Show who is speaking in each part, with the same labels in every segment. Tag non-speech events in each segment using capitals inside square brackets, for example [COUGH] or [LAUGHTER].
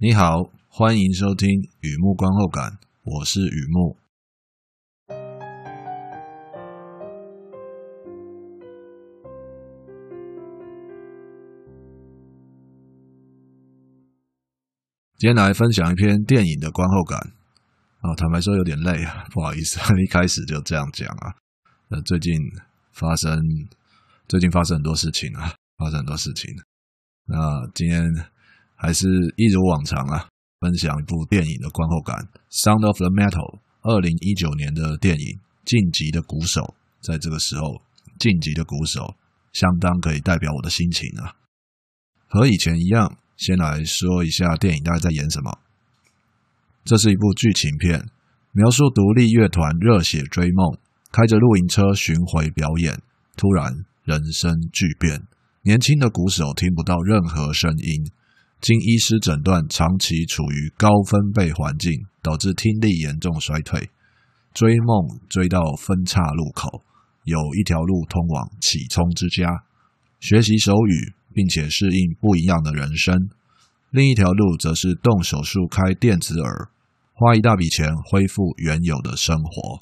Speaker 1: 你好，欢迎收听雨木观后感，我是雨木。今天来分享一篇电影的观后感啊，坦白说有点累啊，[LAUGHS] 不好意思，[LAUGHS] 一开始就这样讲啊。那最近发生，最近发生很多事情啊，发生很多事情。那今天还是一如往常啊，分享一部电影的观后感，《Sound of the Metal》二零一九年的电影《晋级的鼓手》。在这个时候，《晋级的鼓手》相当可以代表我的心情啊，和以前一样。先来说一下电影大概在演什么。这是一部剧情片，描述独立乐团热血追梦，开着露营车巡回表演，突然人生巨变，年轻的鼓手听不到任何声音，经医师诊断，长期处于高分贝环境，导致听力严重衰退。追梦追到分岔路口，有一条路通往启聪之家，学习手语。并且适应不一样的人生，另一条路则是动手术开电子耳，花一大笔钱恢复原有的生活。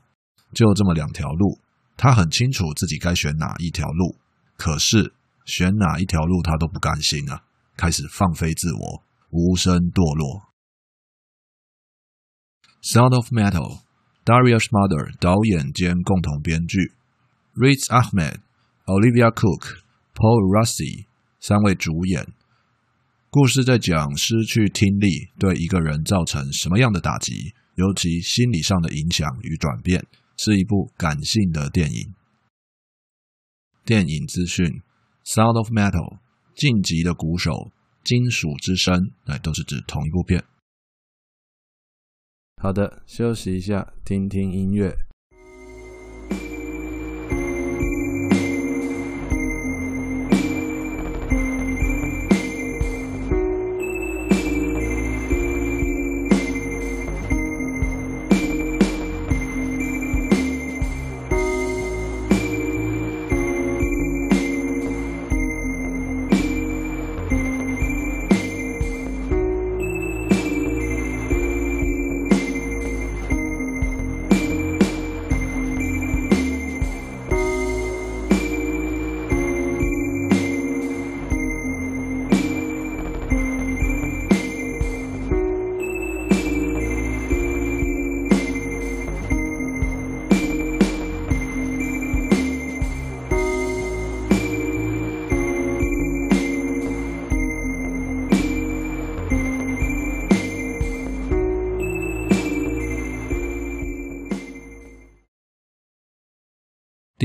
Speaker 1: 就这么两条路，他很清楚自己该选哪一条路，可是选哪一条路他都不甘心啊，开始放飞自我，无声堕落。《Sound of Metal》，Darius Marder 导演兼共同编剧，Riz Ahmed、Olivia Cook、Paul Rossi。三位主演，故事在讲失去听力对一个人造成什么样的打击，尤其心理上的影响与转变，是一部感性的电影。电影资讯，《Sound of Metal》，晋级的鼓手，金属之声，哎，都是指同一部片。好的，休息一下，听听音乐。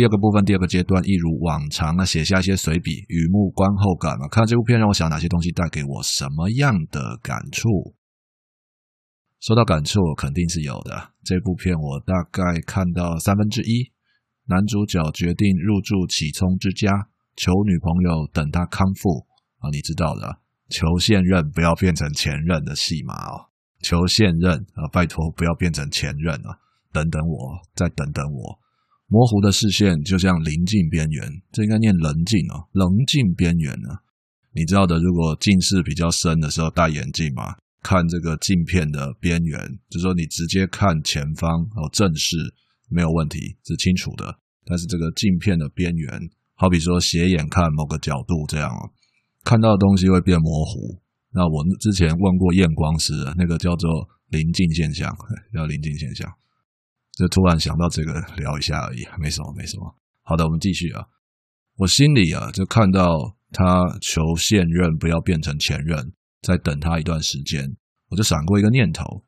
Speaker 1: 第二个部分，第二个阶段，一如往常啊，写下一些随笔，雨幕观后感嘛。看这部片让我想哪些东西带给我什么样的感触？说到感触，肯定是有的。这部片我大概看到三分之一，男主角决定入住启聪之家，求女朋友等他康复啊，你知道的，求现任不要变成前任的戏码哦。求现任啊，拜托不要变成前任啊，等等我，再等等我。模糊的视线就像临近边缘，这应该念棱镜哦，棱镜边缘呢？你知道的，如果近视比较深的时候戴眼镜嘛，看这个镜片的边缘，就是说你直接看前方哦，正视没有问题，是清楚的。但是这个镜片的边缘，好比说斜眼看某个角度这样，看到的东西会变模糊。那我之前问过验光师，那个叫做棱镜现象，叫棱镜现象。就突然想到这个聊一下而已，没什么，没什么。好的，我们继续啊。我心里啊，就看到他求现任不要变成前任，在等他一段时间，我就闪过一个念头，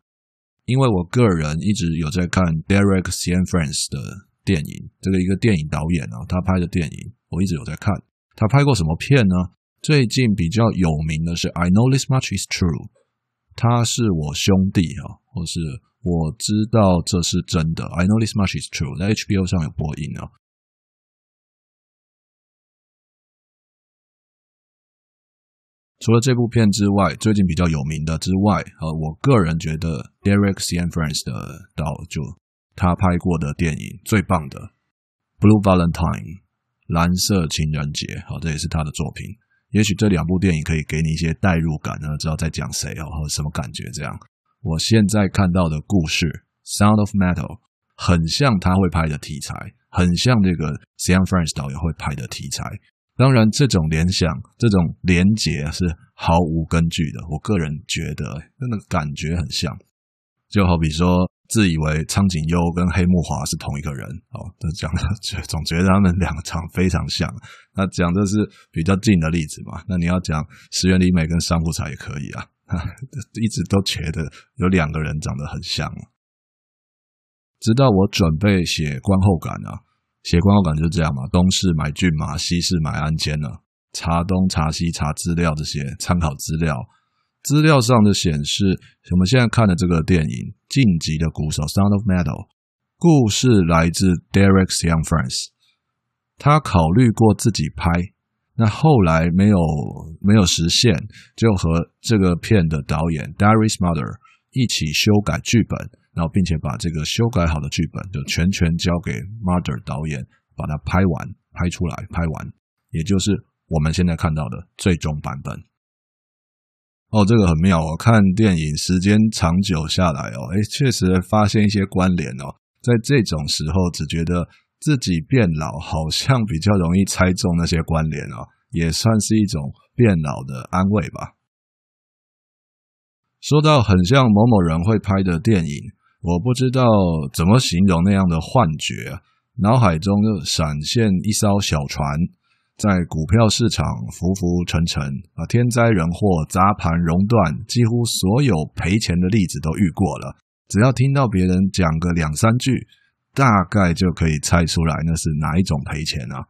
Speaker 1: 因为我个人一直有在看 Derek Cianfrance 的电影，这个一个电影导演啊，他拍的电影我一直有在看。他拍过什么片呢？最近比较有名的是 I Know This Much Is True，他是我兄弟啊，或是。我知道这是真的，I know this much is true。在 HBO 上有播映啊。除了这部片之外，最近比较有名的之外，呃，我个人觉得 Derek Cianfrance 的导就他拍过的电影最棒的《Blue Valentine》蓝色情人节，好，这也是他的作品，也许这两部电影可以给你一些代入感呢，知道在讲谁哦，或者什么感觉这样。我现在看到的故事《Sound of Metal》很像他会拍的题材，很像这个 Sam Frantz 导演会拍的题材。当然，这种联想、这种连结是毫无根据的。我个人觉得，那个感觉很像，就好比说。自以为苍井优跟黑木华是同一个人哦，都讲的总觉得他们两个长非常像。那讲的是比较近的例子嘛？那你要讲石原里美跟三浦彩也可以啊。[LAUGHS] 一直都觉得有两个人长得很像。直到我准备写观后感啊，写观后感就是这样嘛，东市买骏马，西市买鞍韉了，查东查西查资料这些参考资料。资料上的显示，我们现在看的这个电影《晋级的鼓手》（Sound of Metal），故事来自 Derek Young France，。他考虑过自己拍，那后来没有没有实现，就和这个片的导演 Darius Marder 一起修改剧本，然后并且把这个修改好的剧本就全权交给 Marder 导演，把它拍完、拍出来、拍完，也就是我们现在看到的最终版本。哦，这个很妙哦！看电影时间长久下来哦，诶，确实发现一些关联哦。在这种时候，只觉得自己变老，好像比较容易猜中那些关联哦，[LAUGHS] 也算是一种变老的安慰吧。说到很像某某人会拍的电影，我不知道怎么形容那样的幻觉，脑海中就闪现一艘小船。在股票市场浮浮沉沉啊，天灾人祸、砸盘熔断，几乎所有赔钱的例子都遇过了。只要听到别人讲个两三句，大概就可以猜出来那是哪一种赔钱啊。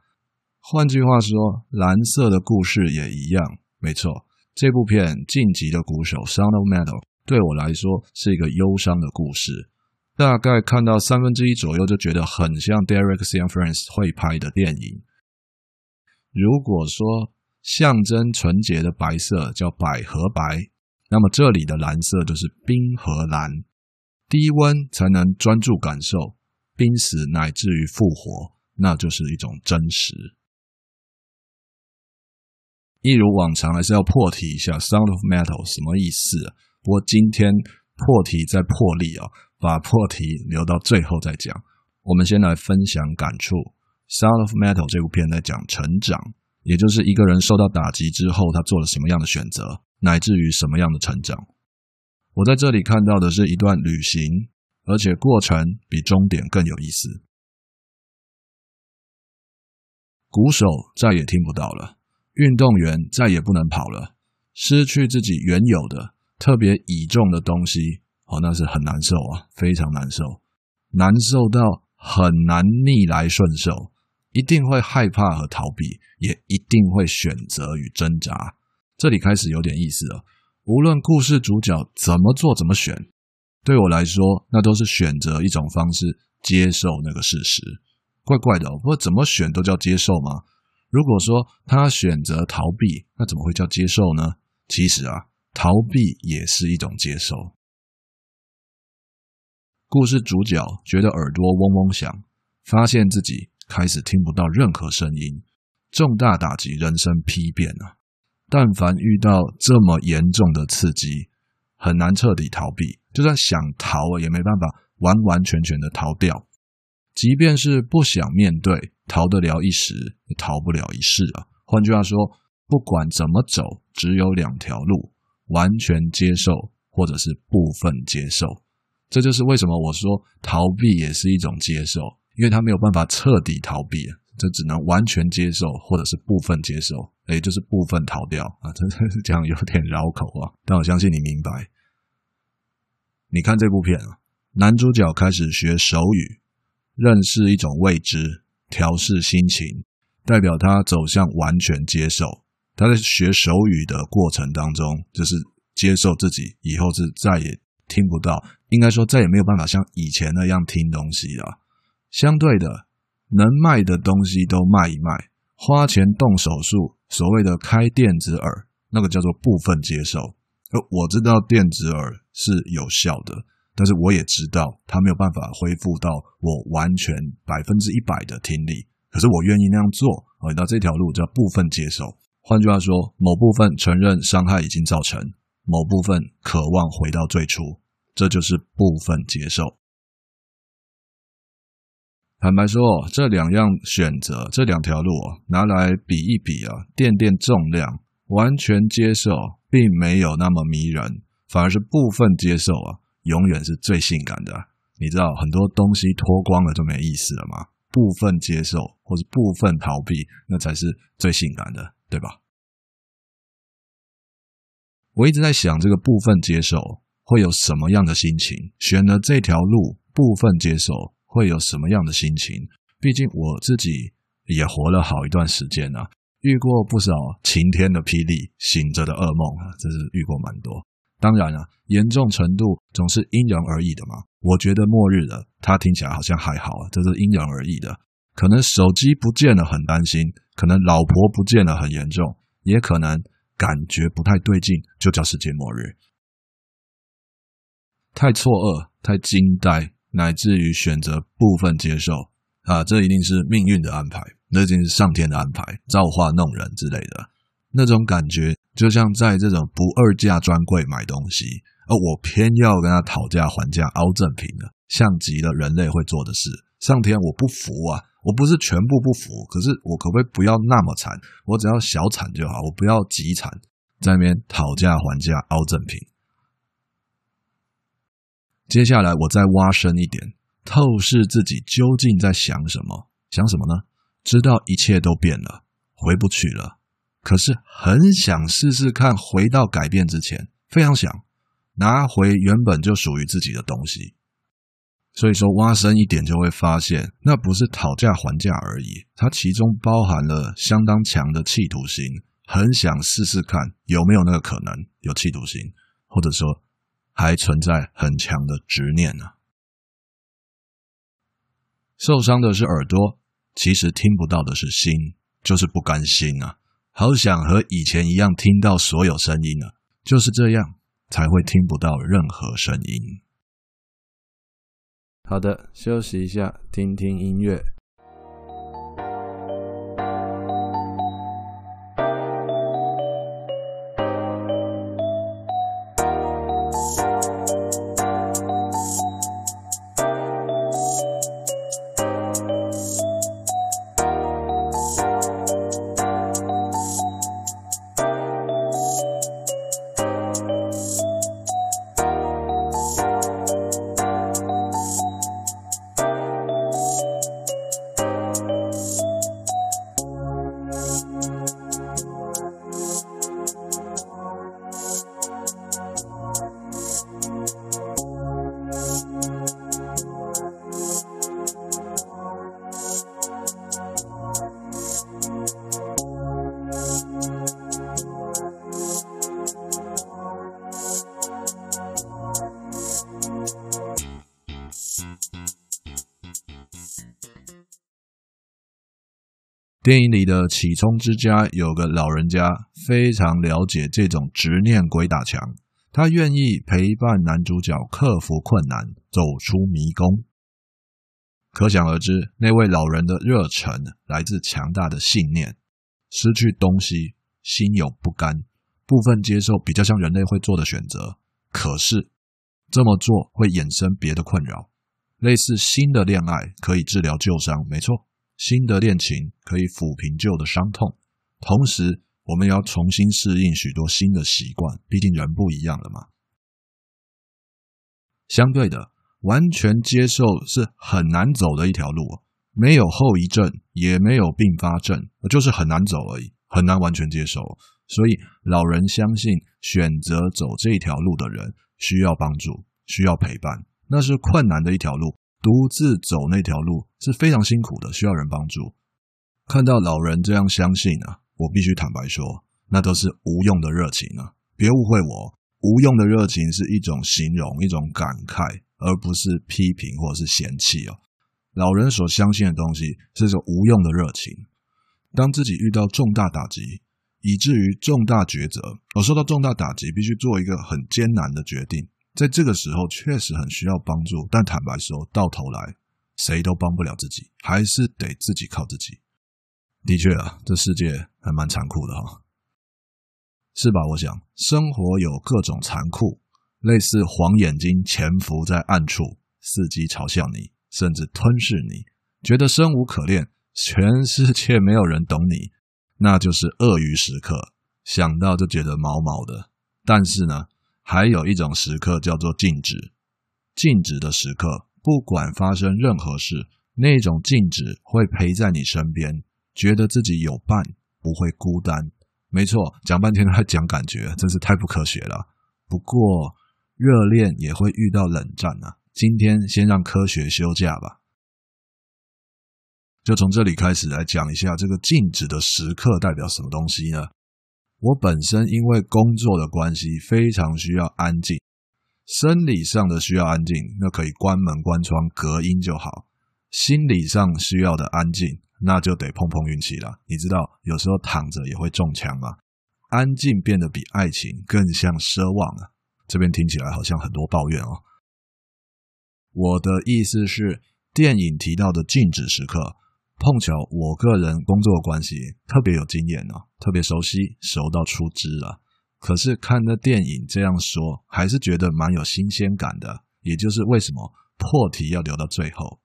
Speaker 1: 换句话说，蓝色的故事也一样。没错，这部片《晋级的鼓手》（Sound of Metal） 对我来说是一个忧伤的故事。大概看到三分之一左右，就觉得很像 Derek Cianfrance 会拍的电影。如果说象征纯洁的白色叫百合白，那么这里的蓝色就是冰河蓝。低温才能专注感受，濒死乃至于复活，那就是一种真实。一如往常，还是要破题一下《Sound of Metal》什么意思啊？不过今天破题再破例啊，把破题留到最后再讲。我们先来分享感触。《Sound of Metal》这部片在讲成长，也就是一个人受到打击之后，他做了什么样的选择，乃至于什么样的成长。我在这里看到的是一段旅行，而且过程比终点更有意思。鼓手再也听不到了，运动员再也不能跑了，失去自己原有的特别倚重的东西，哦，那是很难受啊，非常难受，难受到很难逆来顺受。一定会害怕和逃避，也一定会选择与挣扎。这里开始有点意思了。无论故事主角怎么做、怎么选，对我来说，那都是选择一种方式接受那个事实。怪怪的哦，不过怎么选都叫接受吗？如果说他选择逃避，那怎么会叫接受呢？其实啊，逃避也是一种接受。故事主角觉得耳朵嗡嗡响，发现自己。开始听不到任何声音，重大打击，人生丕变啊！但凡遇到这么严重的刺激，很难彻底逃避。就算想逃啊，也没办法完完全全的逃掉。即便是不想面对，逃得了一时，也逃不了一世啊！换句话说，不管怎么走，只有两条路：完全接受，或者是部分接受。这就是为什么我说逃避也是一种接受。因为他没有办法彻底逃避，这只能完全接受，或者是部分接受，也就是部分逃掉啊！这 [LAUGHS] 这样，有点绕口啊。但我相信你明白。你看这部片啊，男主角开始学手语，认识一种未知，调试心情，代表他走向完全接受。他在学手语的过程当中，就是接受自己以后是再也听不到，应该说再也没有办法像以前那样听东西了。相对的，能卖的东西都卖一卖，花钱动手术，所谓的开电子耳，那个叫做部分接受。而我知道电子耳是有效的，但是我也知道它没有办法恢复到我完全百分之一百的听力。可是我愿意那样做，回到这条路叫部分接受。换句话说，某部分承认伤害已经造成，某部分渴望回到最初，这就是部分接受。坦白说，这两样选择，这两条路啊，拿来比一比啊，垫垫重量，完全接受并没有那么迷人，反而是部分接受啊，永远是最性感的。你知道，很多东西脱光了就没意思了吗？部分接受或是部分逃避，那才是最性感的，对吧？我一直在想，这个部分接受会有什么样的心情？选了这条路，部分接受。会有什么样的心情？毕竟我自己也活了好一段时间啊，遇过不少晴天的霹雳、醒着的噩梦啊，这是遇过蛮多。当然啊，严重程度总是因人而异的嘛。我觉得末日了，它听起来好像还好啊，这是因人而异的。可能手机不见了很担心，可能老婆不见了很严重，也可能感觉不太对劲，就叫世界末日。太错愕，太惊呆。乃至于选择部分接受啊，这一定是命运的安排，那一定是上天的安排，造化弄人之类的那种感觉，就像在这种不二价专柜买东西，而我偏要跟他讨价还价凹赠品的，像极了人类会做的事。上天，我不服啊！我不是全部不服，可是我可不可以不要那么惨？我只要小惨就好，我不要极惨，在那边讨价还价凹赠品。接下来，我再挖深一点，透视自己究竟在想什么？想什么呢？知道一切都变了，回不去了，可是很想试试看，回到改变之前，非常想拿回原本就属于自己的东西。所以说，挖深一点就会发现，那不是讨价还价而已，它其中包含了相当强的企图心，很想试试看有没有那个可能，有企图心，或者说。还存在很强的执念呢。受伤的是耳朵，其实听不到的是心，就是不甘心啊！好想和以前一样听到所有声音呢，就是这样才会听不到任何声音。好的，休息一下，听听音乐。电影里的启聪之家有个老人家，非常了解这种执念鬼打墙，他愿意陪伴男主角克服困难，走出迷宫。可想而知，那位老人的热忱来自强大的信念。失去东西，心有不甘，部分接受，比较像人类会做的选择。可是这么做会衍生别的困扰，类似新的恋爱可以治疗旧伤，没错。新的恋情可以抚平旧的伤痛，同时我们要重新适应许多新的习惯，毕竟人不一样了嘛。相对的，完全接受是很难走的一条路，没有后遗症，也没有并发症，就是很难走而已，很难完全接受。所以老人相信，选择走这条路的人需要帮助，需要陪伴，那是困难的一条路。独自走那条路是非常辛苦的，需要人帮助。看到老人这样相信啊，我必须坦白说，那都是无用的热情啊！别误会我，无用的热情是一种形容，一种感慨，而不是批评或者是嫌弃哦。老人所相信的东西是一种无用的热情。当自己遇到重大打击，以至于重大抉择，我受到重大打击，必须做一个很艰难的决定。在这个时候确实很需要帮助，但坦白说，到头来谁都帮不了自己，还是得自己靠自己。的确啊，这世界还蛮残酷的哈。是吧？我想，生活有各种残酷，类似黄眼睛潜伏在暗处，伺机嘲笑你，甚至吞噬你，觉得生无可恋，全世界没有人懂你，那就是鳄鱼时刻。想到就觉得毛毛的。但是呢，还有一种时刻叫做静止，静止的时刻，不管发生任何事，那种静止会陪在你身边，觉得自己有伴，不会孤单。没错，讲半天都在讲感觉，真是太不科学了。不过，热恋也会遇到冷战啊。今天先让科学休假吧，就从这里开始来讲一下这个静止的时刻代表什么东西呢？我本身因为工作的关系，非常需要安静。生理上的需要安静，那可以关门关窗隔音就好。心理上需要的安静，那就得碰碰运气了。你知道，有时候躺着也会中枪吗？安静变得比爱情更像奢望啊！这边听起来好像很多抱怨哦。我的意思是，电影提到的静止时刻。碰巧我个人工作的关系特别有经验哦，特别熟悉，熟到出汁了。可是看的电影这样说，还是觉得蛮有新鲜感的。也就是为什么破题要留到最后。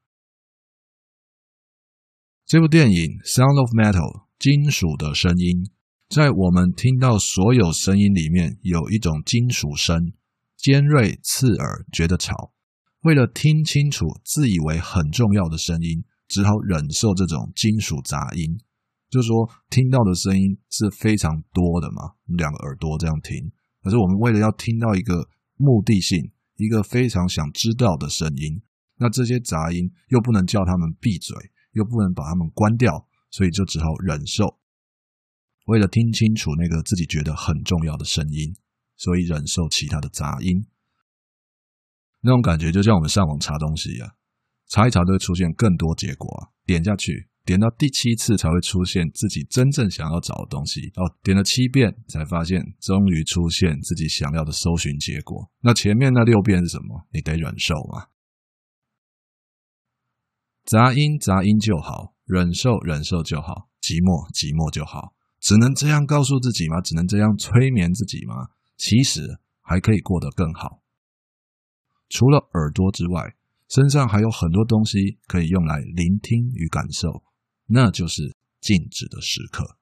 Speaker 1: 这部电影《Sound of Metal》金属的声音，在我们听到所有声音里面，有一种金属声，尖锐刺耳，觉得吵。为了听清楚自以为很重要的声音。只好忍受这种金属杂音，就是说听到的声音是非常多的嘛，两个耳朵这样听。可是我们为了要听到一个目的性，一个非常想知道的声音，那这些杂音又不能叫他们闭嘴，又不能把他们关掉，所以就只好忍受。为了听清楚那个自己觉得很重要的声音，所以忍受其他的杂音。那种感觉就像我们上网查东西一样。查一查都会出现更多结果啊，点下去，点到第七次才会出现自己真正想要找的东西。哦，点了七遍才发现，终于出现自己想要的搜寻结果。那前面那六遍是什么？你得忍受嘛。杂音杂音就好，忍受忍受就好，寂寞寂寞就好。只能这样告诉自己吗？只能这样催眠自己吗？其实还可以过得更好。除了耳朵之外。身上还有很多东西可以用来聆听与感受，那就是静止的时刻。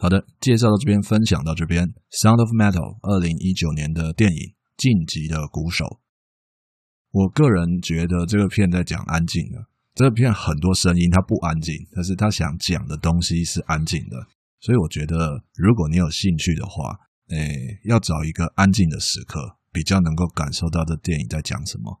Speaker 1: 好的，介绍到这边，分享到这边，《Sound of Metal》二零一九年的电影《晋级的鼓手》。我个人觉得这个片在讲安静的，这个片很多声音它不安静，但是它想讲的东西是安静的。所以我觉得，如果你有兴趣的话，诶，要找一个安静的时刻，比较能够感受到这电影在讲什么。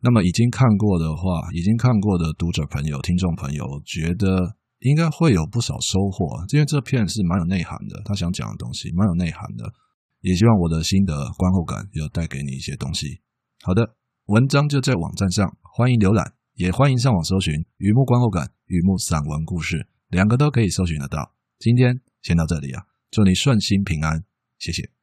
Speaker 1: 那么已经看过的话，已经看过的读者朋友、听众朋友，觉得应该会有不少收获，因为这片是蛮有内涵的，他想讲的东西蛮有内涵的。也希望我的心得观后感有带给你一些东西。好的，文章就在网站上，欢迎浏览，也欢迎上网搜寻“雨幕观后感”、“雨幕散文故事”。两个都可以搜寻得到。今天先到这里啊，祝你顺心平安，谢谢。